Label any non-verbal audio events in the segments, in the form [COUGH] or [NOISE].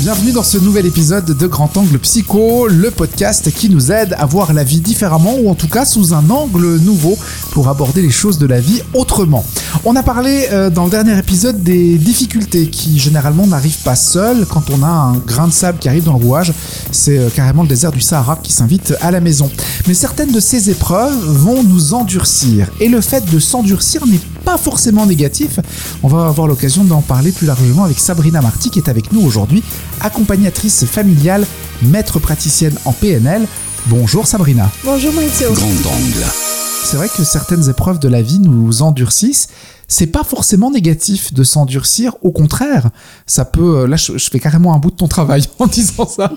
Bienvenue dans ce nouvel épisode de Grand Angle Psycho, le podcast qui nous aide à voir la vie différemment ou en tout cas sous un angle nouveau pour aborder les choses de la vie autrement. On a parlé euh, dans le dernier épisode des difficultés qui généralement n'arrivent pas seules quand on a un grain de sable qui arrive dans le rouage. C'est euh, carrément le désert du Sahara qui s'invite à la maison. Mais certaines de ces épreuves vont nous endurcir et le fait de s'endurcir n'est pas forcément négatif. On va avoir l'occasion d'en parler plus largement avec Sabrina Marty qui est avec nous aujourd'hui, accompagnatrice familiale, maître praticienne en PNL. Bonjour Sabrina. Bonjour Maurizio. Grand angle. C'est vrai que certaines épreuves de la vie nous endurcissent. C'est pas forcément négatif de s'endurcir, au contraire, ça peut. euh, Là, je, fais carrément un bout de ton travail [LAUGHS] en disant ça.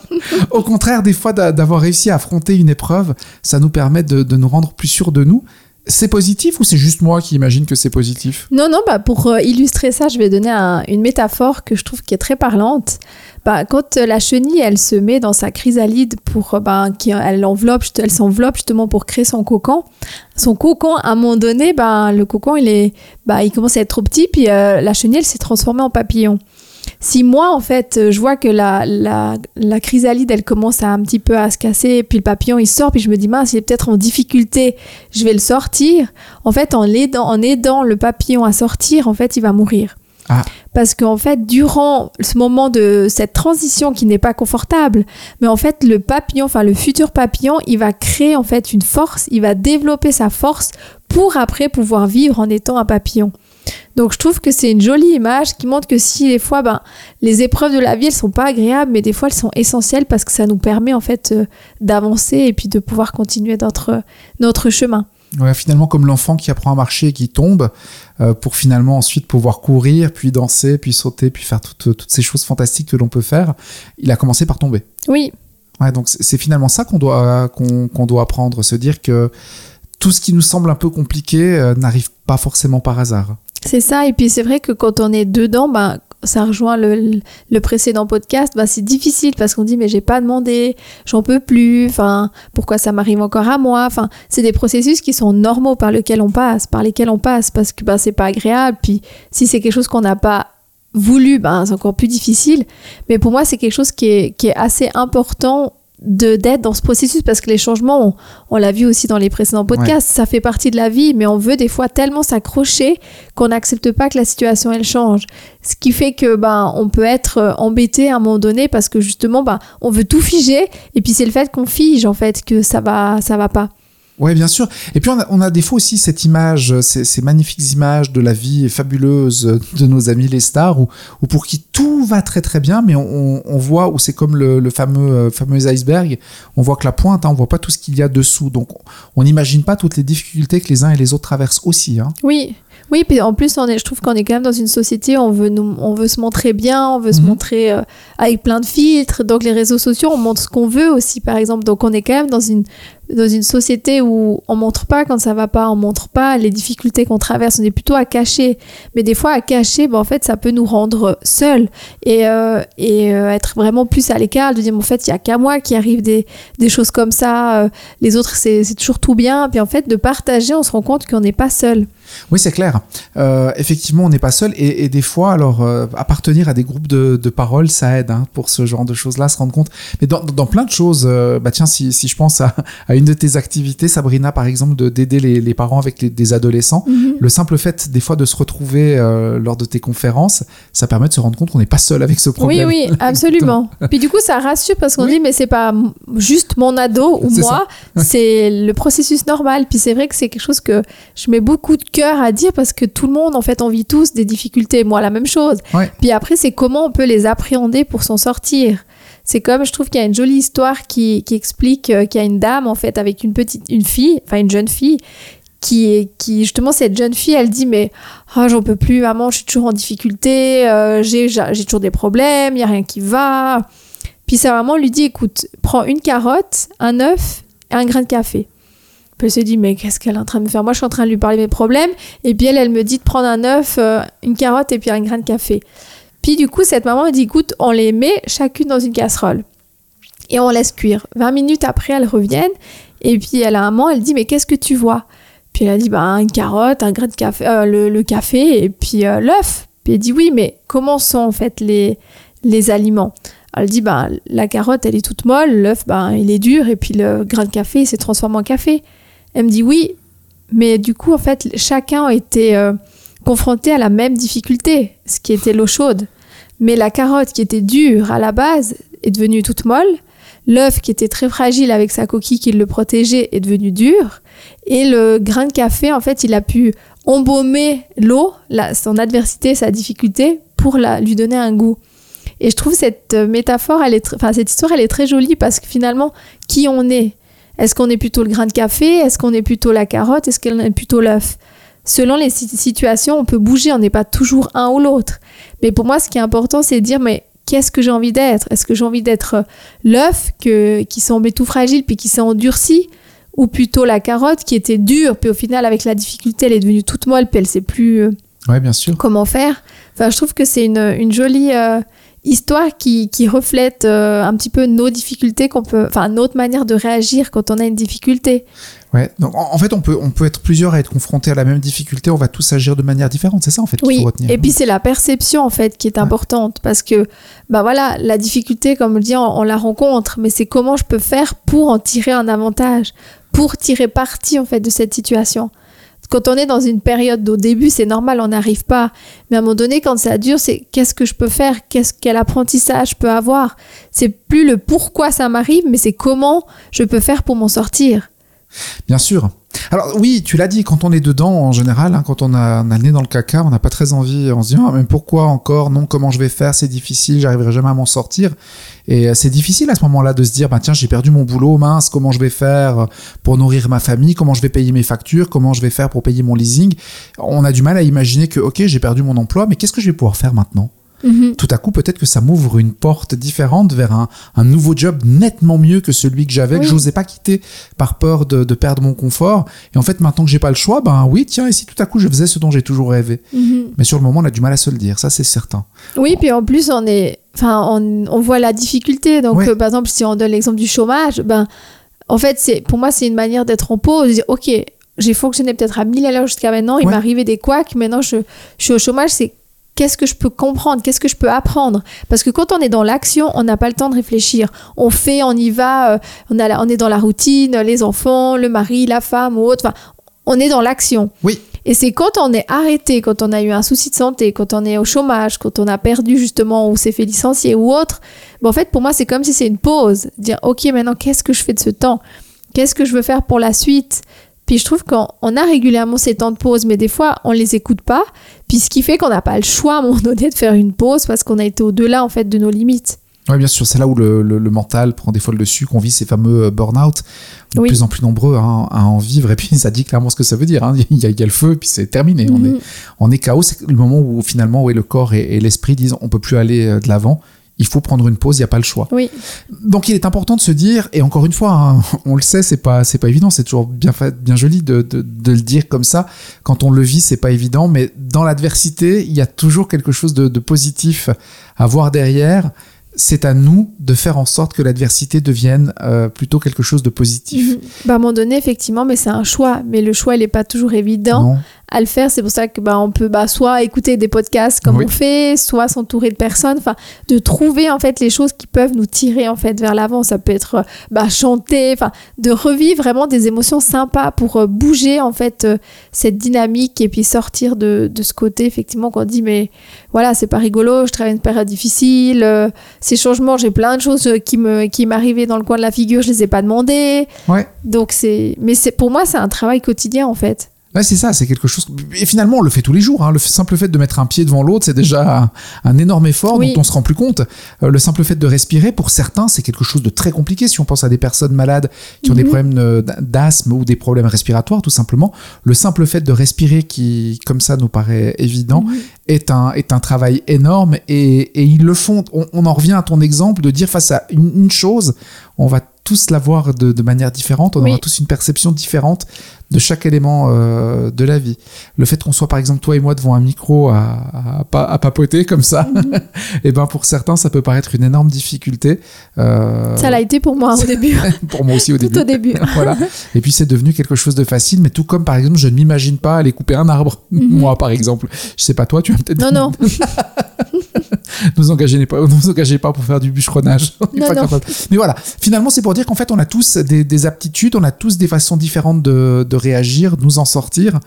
au contraire, des fois, d'a- d'avoir réussi à affronter une épreuve, ça nous permet de, de nous rendre plus sûrs de nous. C'est positif ou c'est juste moi qui imagine que c'est positif? Non, non, bah pour euh, illustrer ça, je vais donner un- une métaphore que je trouve qui est très parlante. Bah, quand euh, la chenille, elle se met dans sa chrysalide pour, euh, bah, elle enveloppe, elle s'enveloppe justement pour créer son cocon. Son cocon, à un moment donné, bah, le cocon, il est, bah, il commence à être trop petit, puis la chenille, elle s'est transformée en papillon. Si moi, en fait, euh, je vois que la, la, la chrysalide, elle commence à un petit peu à se casser, puis le papillon, il sort, puis je me dis, mince, il est peut-être en difficulté, je vais le sortir. En fait, en aidant, en aidant le papillon à sortir, en fait, il va mourir. Ah. Parce qu'en fait, durant ce moment de cette transition qui n'est pas confortable, mais en fait, le papillon, enfin le futur papillon, il va créer en fait une force, il va développer sa force pour après pouvoir vivre en étant un papillon. Donc je trouve que c'est une jolie image qui montre que si des fois, ben, les épreuves de la vie, elles sont pas agréables, mais des fois elles sont essentielles parce que ça nous permet en fait euh, d'avancer et puis de pouvoir continuer notre, notre chemin. Ouais, finalement, comme l'enfant qui apprend à marcher et qui tombe, euh, pour finalement ensuite pouvoir courir, puis danser, puis sauter, puis faire toutes, toutes ces choses fantastiques que l'on peut faire, il a commencé par tomber. Oui, Ouais, donc c'est finalement ça qu'on doit, qu'on qu'on doit apprendre, se dire que tout ce qui nous semble un peu compliqué euh, n'arrive pas forcément par hasard. C'est ça, et puis c'est vrai que quand on est dedans, ben, ça rejoint le, le précédent podcast, ben, c'est difficile parce qu'on dit mais j'ai pas demandé, j'en peux plus, enfin pourquoi ça m'arrive encore à moi, enfin c'est des processus qui sont normaux par lesquels on passe, par lesquels on passe parce que ben, c'est pas agréable, puis si c'est quelque chose qu'on n'a pas voulu, ben, c'est encore plus difficile, mais pour moi c'est quelque chose qui est, qui est assez important de d'être dans ce processus parce que les changements, on, on l'a vu aussi dans les précédents podcasts, ça fait partie de la vie, mais on veut des fois tellement s'accrocher qu'on n'accepte pas que la situation elle change. Ce qui fait que ben on peut être euh, embêté à un moment donné parce que justement ben on veut tout figer et puis c'est le fait qu'on fige en fait que ça va ça va pas. Ouais, bien sûr. Et puis on a, on a des fois aussi cette image, ces, magnifiques images de la vie fabuleuse de nos amis les stars, où pour qui tout va très très bien, mais on, voit où c'est comme le, le fameux, euh, fameux iceberg, on voit que la pointe, hein, on voit pas tout ce qu'il y a dessous. Donc on n'imagine pas toutes les difficultés que les uns et les autres traversent aussi. Hein. Oui. Oui, puis en plus, on est, je trouve qu'on est quand même dans une société où on veut, nous, on veut se montrer bien, on veut se Mhm. montrer euh, avec plein de filtres. Donc, les réseaux sociaux, on montre ce qu'on veut aussi, par exemple. Donc, on est quand même dans une, dans une société où on montre pas quand ça va pas, on montre pas les difficultés qu'on traverse, on est plutôt à cacher. Mais des fois, à cacher, ben, en fait, ça peut nous rendre seuls et, euh, et euh, être vraiment plus à l'écart, de dire, en fait, il y a qu'à moi qui arrive des, des choses comme ça, les autres, c'est c'est toujours tout bien. Puis en fait, de partager, on se rend compte qu'on n'est pas seul. Oui, c'est clair. Euh, effectivement, on n'est pas seul. Et, et des fois, alors, euh, appartenir à des groupes de, de parole, ça aide hein, pour ce genre de choses-là, se rendre compte. Mais dans, dans plein de choses, euh, bah tiens, si, si je pense à, à une de tes activités, Sabrina, par exemple, de d'aider les, les parents avec les, des adolescents, le simple fait, des fois, de se retrouver lors de tes conférences, ça permet de se rendre compte qu'on n'est pas seul avec ce Oui, problème. oui, absolument. [LAUGHS] Puis du coup, ça rassure parce qu'on Oui. dit, mais c'est pas juste mon ado ou moi, [LAUGHS] c'est le processus normal. Puis c'est vrai que c'est quelque chose que je mets beaucoup de cœur à dire parce que tout le monde, en fait, on vit tous des difficultés. Moi, la même chose. Ouais. Puis après, c'est comment on peut les appréhender pour s'en sortir. C'est comme, je trouve qu'il y a une jolie histoire qui, qui explique euh, qu'il y a une dame, en fait, avec une petite, une fille, enfin une jeune fille, qui, qui justement, cette jeune fille, elle dit, mais ah, j'en peux plus, maman, je suis toujours en difficulté, euh, j'ai j'ai j'ai toujours des problèmes, il y a rien qui va. Puis sa maman lui dit, écoute, prends une carotte, un œuf et un grain de café. Puis elle se dit, mais qu'est-ce qu'elle est en train de me faire? Moi, je suis en train de lui parler mes problèmes. Et puis elle, elle me dit de prendre un œuf, euh, une carotte et puis un grain de café. Puis du coup, cette maman elle dit, écoute, on les met chacune dans une casserole. Et on laisse cuire. 20 minutes après, elles reviennent. Et puis elle a un moment, elle dit, mais qu'est-ce que tu vois? Puis elle a dit, bah, une carotte, un grain de café, euh, le, le café et puis euh, l'œuf. Puis elle dit, oui, mais comment sont en fait les, les aliments? Elle dit, ben, la carotte, elle est toute molle, l'œuf, ben, il est dur, et puis le grain de café, il s'est transformé en café. Elle me dit, oui, mais du coup, en fait, chacun été euh, confronté à la même difficulté, ce qui était l'eau chaude. Mais la carotte qui était dure à la base est devenue toute molle. L'œuf qui était très fragile avec sa coquille qui le protégeait est devenu dur. Et le grain de café, en fait, il a pu embaumer l'eau, son adversité, sa difficulté, pour la, lui donner un goût. Et je trouve cette euh, métaphore, enfin, cette histoire, elle est très jolie parce que finalement, qui on est? Est-ce qu'on est plutôt le grain de café? Est-ce qu'on est plutôt la carotte? Est-ce qu'on est plutôt l'œuf? Selon les situations, on peut bouger, on n'est pas toujours un ou l'autre. Mais pour moi, ce qui est important, c'est de dire, mais qu'est-ce que j'ai envie d'être? Est-ce que j'ai envie d'être euh, l'œuf qui semblait tout fragile puis qui s'est endurci? Ou plutôt la carotte qui était dure puis au final avec la difficulté elle est devenue toute molle puis elle sait plus euh, ouais, bien sûr. comment faire? Enfin, je trouve que c'est une, jolie histoire qui, reflète euh, un petit peu nos difficultés qu'on peut, enfin notre manière de réagir quand on a une difficulté. Ouais. Donc, en fait, on peut, on peut être plusieurs à être confrontés à la même difficulté. On va tous agir de manière différente. C'est ça, en fait, qu'il faut retenir. Et puis, c'est la perception, en fait, qui est importante. Parce que, bah voilà, la difficulté, comme je dis, on la rencontre. Mais c'est comment je peux faire pour en tirer un avantage, pour tirer parti, en fait, de cette situation quand on est dans une période au début, c'est normal, on n'arrive pas. Mais à un moment donné, quand ça dure, c'est qu'est-ce que je peux faire? Qu'est-ce quel apprentissage je peux avoir? C'est plus le pourquoi ça m'arrive, mais c'est comment je peux faire pour m'en sortir. Bien sûr. Alors oui, tu l'as dit, quand on est dedans, en général, hein, quand on a, un nez dans le caca, on n'a pas très envie, on se dit, ah, mais pourquoi encore? Non, comment je vais faire? C'est difficile, j'arriverai jamais à m'en sortir. Et euh, c'est difficile à ce moment-là de se dire, bah, tiens, j'ai perdu mon boulot, mince, comment je vais faire pour nourrir ma famille? Comment je vais payer mes factures? Comment je vais faire pour payer mon leasing? On a du mal à imaginer que, ok, j'ai perdu mon emploi, mais qu'est-ce que je vais pouvoir faire maintenant? Mhm. Tout à coup, peut-être que ça m'ouvre une porte différente vers un, nouveau job nettement mieux que celui que j'avais, que je n'osais pas quitter par peur de, perdre mon confort. Et en fait, maintenant que j'ai pas le choix, ben oui, tiens, et si tout à coup je faisais ce dont j'ai toujours rêvé? Mhm. Mais sur le moment, on a du mal à se le dire, ça c'est certain. Oui, puis en plus, on est, enfin, on, voit la difficulté. Donc, euh, par exemple, si on donne l'exemple du chômage, ben, en fait, c'est, pour moi, c'est une manière d'être en pause, de dire, ok, j'ai fonctionné peut-être à 1000 à l'heure jusqu'à maintenant, il arrivé des couacs, maintenant je, je suis au chômage, c'est qu'est-ce que je peux comprendre, qu'est-ce que je peux apprendre? Parce que quand on est dans l'action, on n'a pas le temps de réfléchir. On fait, on y va, euh, on, a on est dans la routine, les enfants, le mari, la femme ou autre. Enfin, on est dans l'action. Oui. Et c'est quand on est arrêté, quand on a eu un souci de santé, quand on est au chômage, quand on a perdu justement ou s'est fait licencier ou autre, ben en fait pour moi c'est comme si c'est une pause. Dire ok maintenant qu'est-ce que je fais de ce temps? Qu'est-ce que je veux faire pour la suite? Puis je trouve qu'on a régulièrement ces temps de pause, mais des fois, on les écoute pas. Puis ce qui fait qu'on n'a pas le choix à un moment donné de faire une pause parce qu'on a été au-delà en fait de nos limites. Oui, bien sûr, c'est là où le, mental prend des fois le dessus, qu'on vit ces fameux euh, burn-out, de plus en plus nombreux hein, à en vivre, et puis ça dit clairement ce que ça veut dire. Hein. Il, y a, le feu, puis c'est terminé. On, est, mhm. on est chaos, c'est le moment où finalement où le corps et, et l'esprit disent on peut plus aller euh, de l'avant, il faut prendre une pause, il n'y a pas le choix. Oui. Donc il est important de se dire, et encore une fois, hein, on le sait, c'est pas c'est pas évident, c'est toujours bien fait, bien joli de, de, de, le dire comme ça. Quand on le vit, c'est pas évident, mais dans l'adversité, il y a toujours quelque chose de, de positif à voir derrière c'est à nous de faire en sorte que l'adversité devienne euh, plutôt quelque chose de positif. Bah, à un moment donné, effectivement, mais c'est un choix. Mais le choix, il n'est pas toujours évident à le faire. C'est pour ça que bah, on peut bah, soit écouter des podcasts comme on fait, soit s'entourer de personnes. Enfin, de trouver en fait les choses qui peuvent nous tirer en fait vers l'avant. Ça peut être bah, chanter, enfin, de revivre vraiment des émotions sympas pour euh, bouger en fait euh, cette dynamique et puis sortir de, de ce côté effectivement qu'on dit mais voilà, c'est pas rigolo. Je travaille une période difficile ces changements, j'ai plein de choses qui me qui m'arrivaient dans le coin de la figure, je les ai pas demandées. Ouais. Donc c'est mais c'est pour moi c'est un travail quotidien en fait. Ouais, c'est ça, c'est quelque chose. Et finalement, on le fait tous les jours. Hein. Le simple fait de mettre un pied devant l'autre, c'est déjà [LAUGHS] un, énorme effort dont on se rend plus compte. Euh, le simple fait de respirer, pour certains, c'est quelque chose de très compliqué. Si on pense à des personnes malades qui ont des mhm. problèmes d'asthme ou des problèmes respiratoires, tout simplement, le simple fait de respirer, qui, comme ça, nous paraît évident, est un est un travail énorme. Et, et ils le font. On, en revient à ton exemple de dire face à une, une chose, on va tous la voir de, de manière différente, on aura tous une perception différente de chaque élément euh, de la vie. Le fait qu'on soit par exemple toi et moi devant un micro à, à, à papoter comme ça, mhm. et [LAUGHS] eh ben pour certains ça peut paraître une énorme difficulté. Euh... Ça l'a été pour moi au [LAUGHS] début. pour moi aussi au début. Tout au début. [LAUGHS] voilà. Et puis c'est devenu quelque chose de facile, mais tout comme par exemple je ne m'imagine pas aller couper un arbre. Mhm. Moi par exemple, je sais pas toi, tu as peut-être. Non non. [LAUGHS] nous engagez pas, nous engagez pas pour faire du bûcheronnage. [LAUGHS] Non, pas non. Mais voilà, finalement, c'est pour dire qu'en fait, on a tous des, des aptitudes, on a tous des façons différentes de, de réagir, de nous en sortir.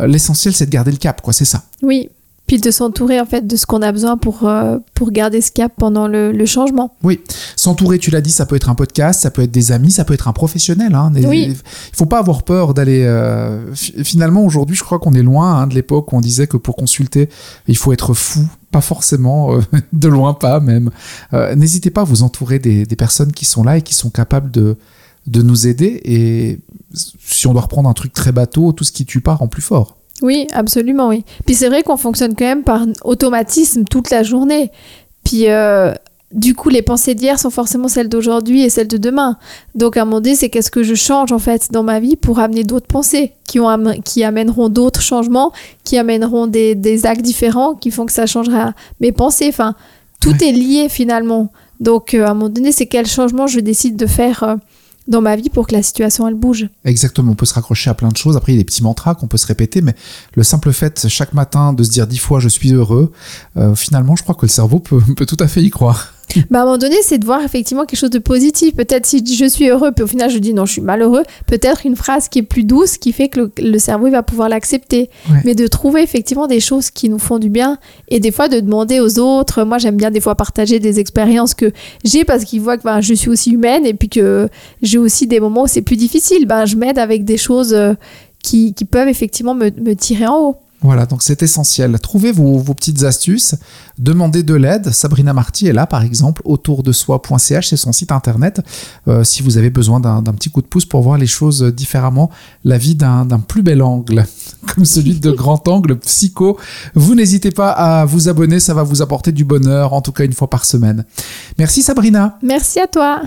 Euh, L'essentiel, c'est de garder le cap, quoi. C'est ça. Oui. Puis de s'entourer en fait de ce qu'on a besoin pour, euh, pour garder ce cap pendant le, le changement. Oui, s'entourer, tu l'as dit, ça peut être un podcast, ça peut être des amis, ça peut être un professionnel. Hein. Oui. Il faut pas avoir peur d'aller. euh, fi- Finalement, aujourd'hui, je crois qu'on est loin hein, de l'époque où on disait que pour consulter, il faut être fou. Pas forcément, euh, [LAUGHS] de loin pas même. Euh, N'hésitez pas à vous entourer des, des personnes qui sont là et qui sont capables de, de nous aider. Et si on doit reprendre un truc très bateau, tout ce qui tue pas rend plus fort. Oui, absolument, oui. Puis c'est vrai qu'on fonctionne quand même par automatisme toute la journée. Puis euh, du coup, les pensées d'hier sont forcément celles d'aujourd'hui et celles de demain. Donc à un moment donné, c'est qu'est-ce que je change en fait dans ma vie pour amener d'autres pensées qui, ont am- qui amèneront d'autres changements, qui amèneront des, des actes différents, qui font que ça changera mes pensées. Enfin, tout est lié finalement. Donc euh, à un moment donné, c'est quel changement je décide de faire euh, dans ma vie pour que la situation elle bouge. Exactement, on peut se raccrocher à plein de choses. Après, il y a des petits mantras qu'on peut se répéter, mais le simple fait chaque matin de se dire dix fois je suis heureux, euh, finalement, je crois que le cerveau peut, [LAUGHS] peut tout à fait y croire. Bah, à un moment donné, c'est de voir effectivement quelque chose de positif. Peut-être si je suis heureux, puis au final je dis non, je suis malheureux. Peut-être une phrase qui est plus douce, qui fait que le, le cerveau il va pouvoir l'accepter. Ouais. Mais de trouver effectivement des choses qui nous font du bien et des fois de demander aux autres. Moi, j'aime bien des fois partager des expériences que j'ai parce qu'ils voient que ben, je suis aussi humaine et puis que j'ai aussi des moments où c'est plus difficile. Ben, je m'aide avec des choses euh, qui, qui peuvent effectivement me, me tirer en haut. Voilà, donc c'est essentiel. Trouvez vos, petites astuces, demandez de l'aide. Sabrina Marty est là, par exemple, autour de soi.ch, c'est son site internet. Euh, si vous avez besoin d'un petit coup de pouce pour voir les choses différemment, la vie d'un plus bel angle, [LAUGHS] comme celui de Grand Angle Psycho, vous n'hésitez pas à vous abonner, ça va vous apporter du bonheur, en tout cas une fois par semaine. Merci Sabrina. Merci à toi.